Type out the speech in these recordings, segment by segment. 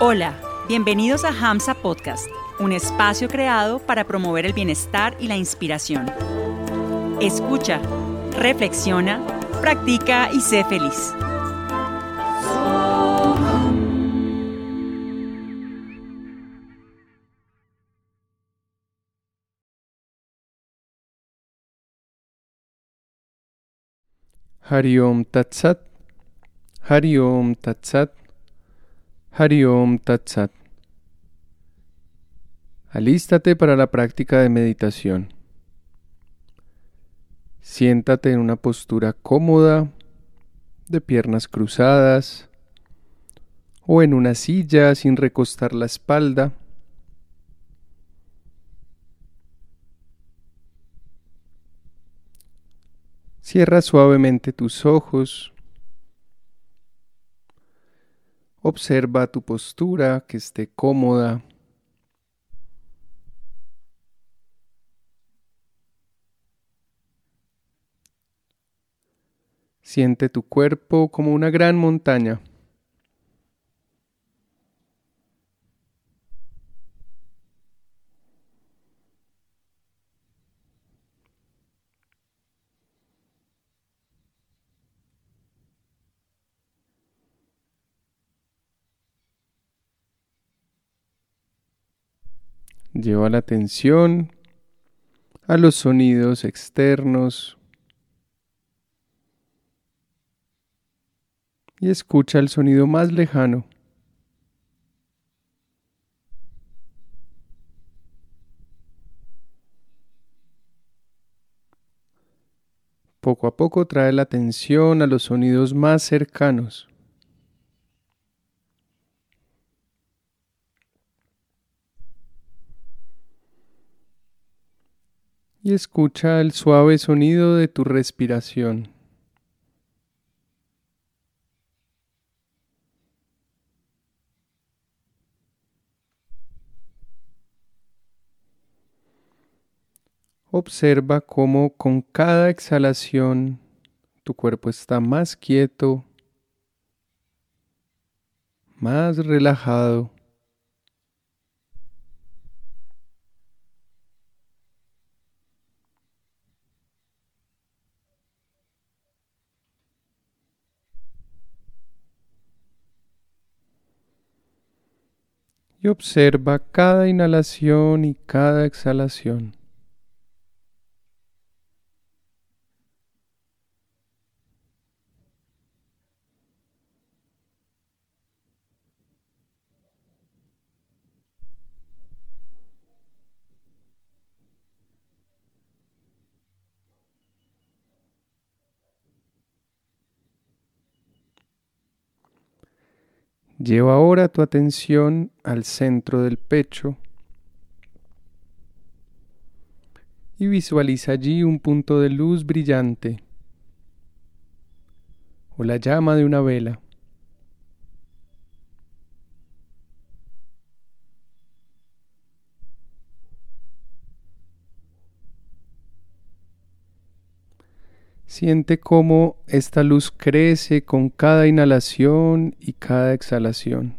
Hola, bienvenidos a Hamsa Podcast, un espacio creado para promover el bienestar y la inspiración. Escucha, reflexiona, practica y sé feliz. Hariom Tatsat, Hariom Tatsat, Hariom Tatsat. Alístate para la práctica de meditación. Siéntate en una postura cómoda, de piernas cruzadas, o en una silla sin recostar la espalda. Cierra suavemente tus ojos. Observa tu postura que esté cómoda. Siente tu cuerpo como una gran montaña. Lleva la atención a los sonidos externos y escucha el sonido más lejano. Poco a poco trae la atención a los sonidos más cercanos. Y escucha el suave sonido de tu respiración. Observa cómo con cada exhalación tu cuerpo está más quieto, más relajado. Y observa cada inhalación y cada exhalación. Lleva ahora tu atención al centro del pecho y visualiza allí un punto de luz brillante o la llama de una vela. Siente cómo esta luz crece con cada inhalación y cada exhalación.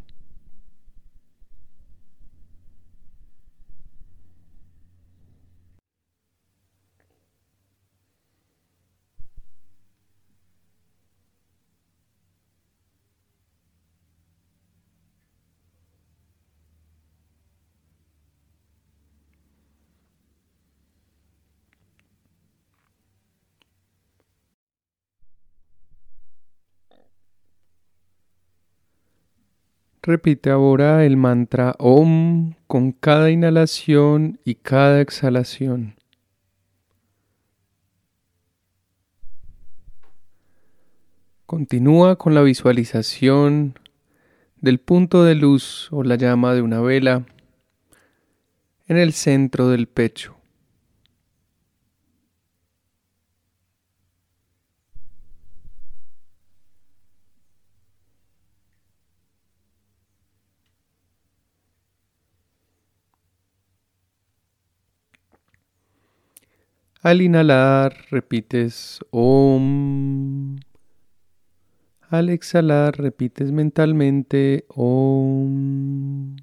Repite ahora el mantra OM con cada inhalación y cada exhalación. Continúa con la visualización del punto de luz o la llama de una vela en el centro del pecho. Al inhalar repites OM. Al exhalar repites mentalmente Om.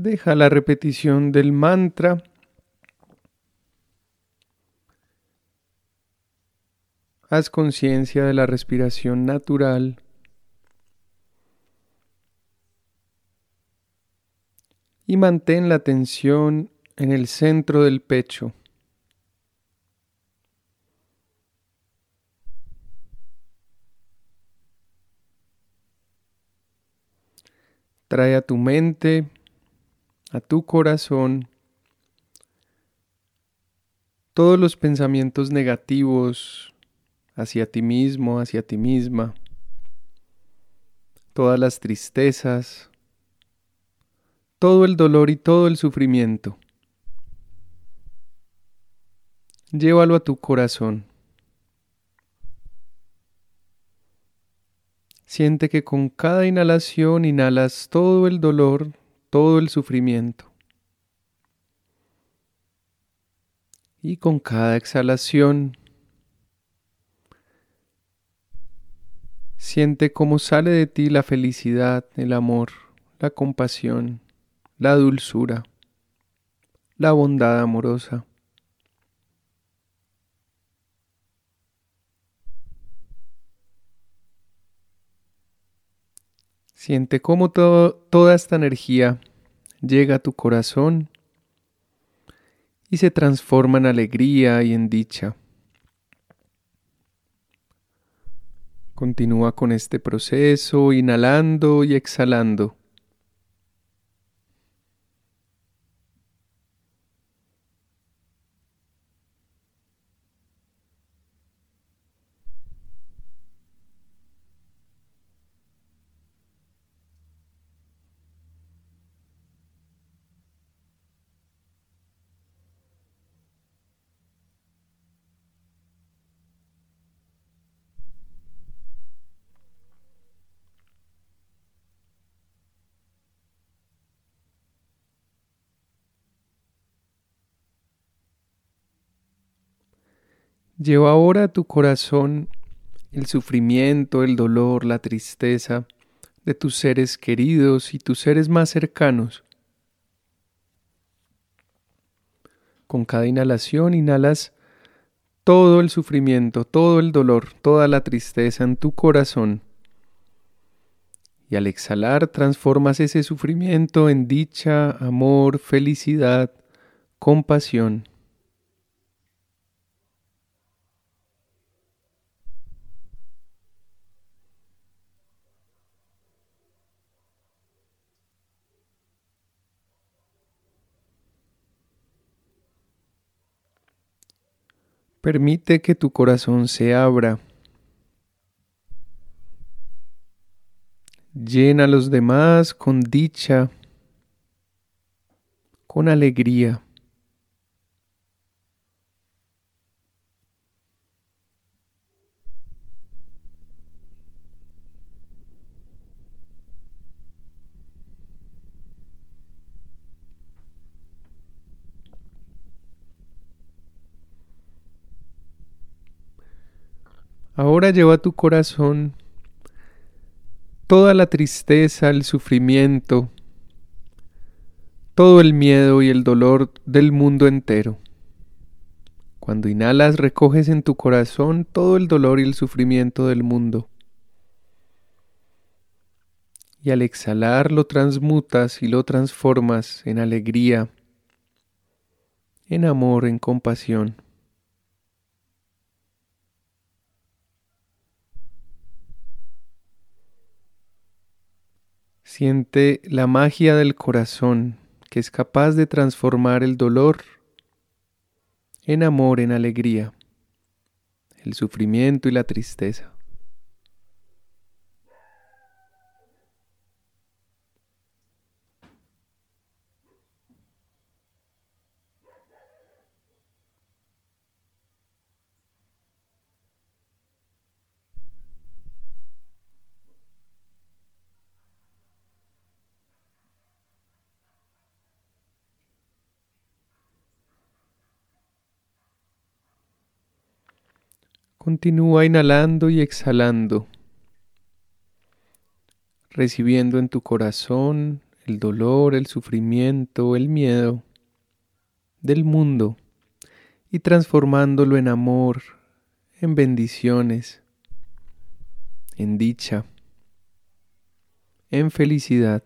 Deja la repetición del mantra. Haz conciencia de la respiración natural. Y mantén la atención en el centro del pecho. Trae a tu mente a tu corazón todos los pensamientos negativos hacia ti mismo, hacia ti misma, todas las tristezas, todo el dolor y todo el sufrimiento. Llévalo a tu corazón. Siente que con cada inhalación inhalas todo el dolor todo el sufrimiento. Y con cada exhalación, siente cómo sale de ti la felicidad, el amor, la compasión, la dulzura, la bondad amorosa. Siente cómo toda esta energía llega a tu corazón y se transforma en alegría y en dicha. Continúa con este proceso, inhalando y exhalando. Lleva ahora a tu corazón el sufrimiento, el dolor, la tristeza de tus seres queridos y tus seres más cercanos. Con cada inhalación inhalas todo el sufrimiento, todo el dolor, toda la tristeza en tu corazón. Y al exhalar transformas ese sufrimiento en dicha, amor, felicidad, compasión. Permite que tu corazón se abra. Llena a los demás con dicha, con alegría. Ahora lleva a tu corazón toda la tristeza, el sufrimiento, todo el miedo y el dolor del mundo entero. Cuando inhalas recoges en tu corazón todo el dolor y el sufrimiento del mundo. Y al exhalar lo transmutas y lo transformas en alegría, en amor, en compasión. Siente la magia del corazón que es capaz de transformar el dolor en amor, en alegría, el sufrimiento y la tristeza. Continúa inhalando y exhalando, recibiendo en tu corazón el dolor, el sufrimiento, el miedo del mundo y transformándolo en amor, en bendiciones, en dicha, en felicidad.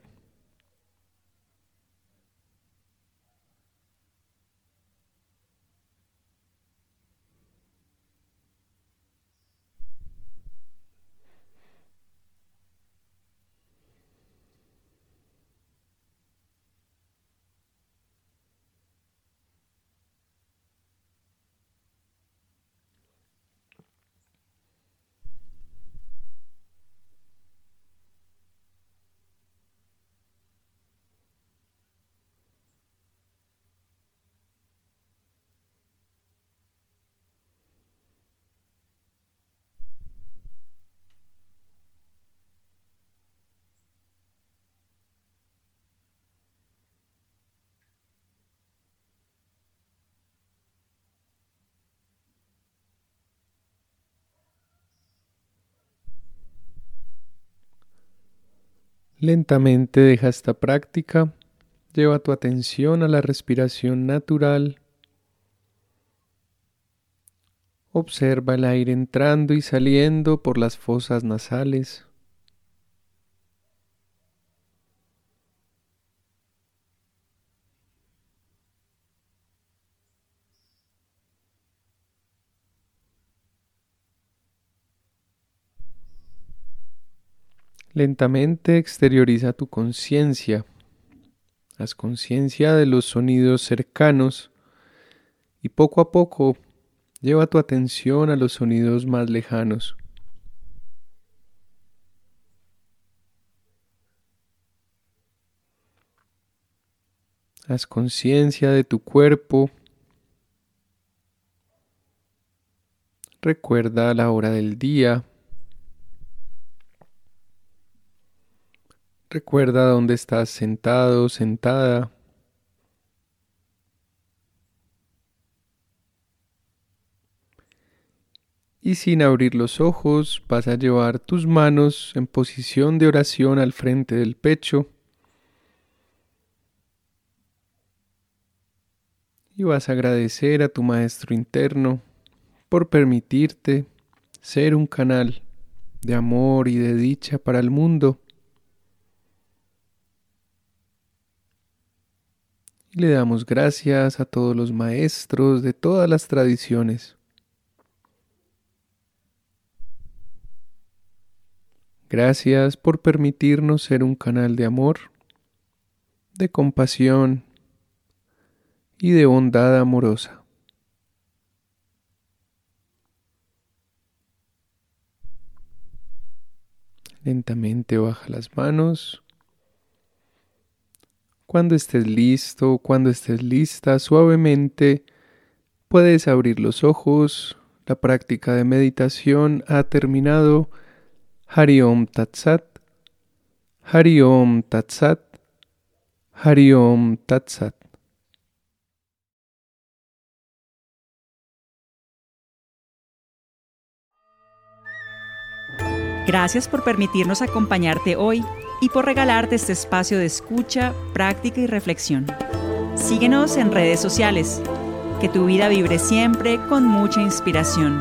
Lentamente deja esta práctica, lleva tu atención a la respiración natural. Observa el aire entrando y saliendo por las fosas nasales. Lentamente exterioriza tu conciencia. Haz conciencia de los sonidos cercanos y poco a poco lleva tu atención a los sonidos más lejanos. Haz conciencia de tu cuerpo. Recuerda la hora del día. Recuerda dónde estás sentado, sentada. Y sin abrir los ojos vas a llevar tus manos en posición de oración al frente del pecho. Y vas a agradecer a tu Maestro interno por permitirte ser un canal de amor y de dicha para el mundo. Y le damos gracias a todos los maestros de todas las tradiciones. Gracias por permitirnos ser un canal de amor, de compasión y de bondad amorosa. Lentamente baja las manos cuando estés listo, cuando estés lista, suavemente puedes abrir los ojos. La práctica de meditación ha terminado. Hariom Tatsat. Hariom Tatsat. Hariom Tatsat. Gracias por permitirnos acompañarte hoy y por regalarte este espacio de escucha, práctica y reflexión. Síguenos en redes sociales. Que tu vida vibre siempre con mucha inspiración.